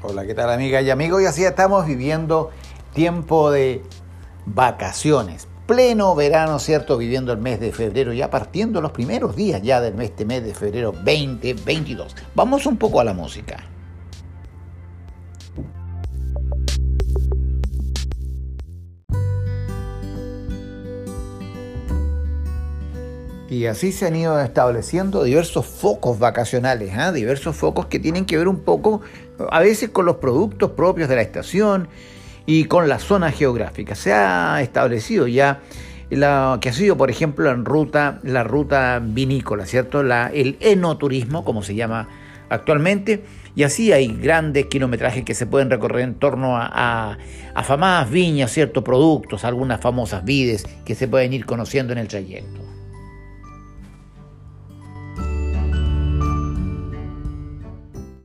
Hola, ¿qué tal amigas y amigos? Y así estamos viviendo tiempo de vacaciones. Pleno verano, ¿cierto? Viviendo el mes de febrero, ya partiendo los primeros días ya del mes, este mes de febrero 2022. Vamos un poco a la música. Y así se han ido estableciendo diversos focos vacacionales, ¿eh? diversos focos que tienen que ver un poco, a veces con los productos propios de la estación y con la zona geográfica. Se ha establecido ya la, que ha sido, por ejemplo, en ruta, la ruta vinícola, ¿cierto? El enoturismo, como se llama actualmente, y así hay grandes kilometrajes que se pueden recorrer en torno a, a afamadas viñas, ciertos productos, algunas famosas vides que se pueden ir conociendo en el trayecto.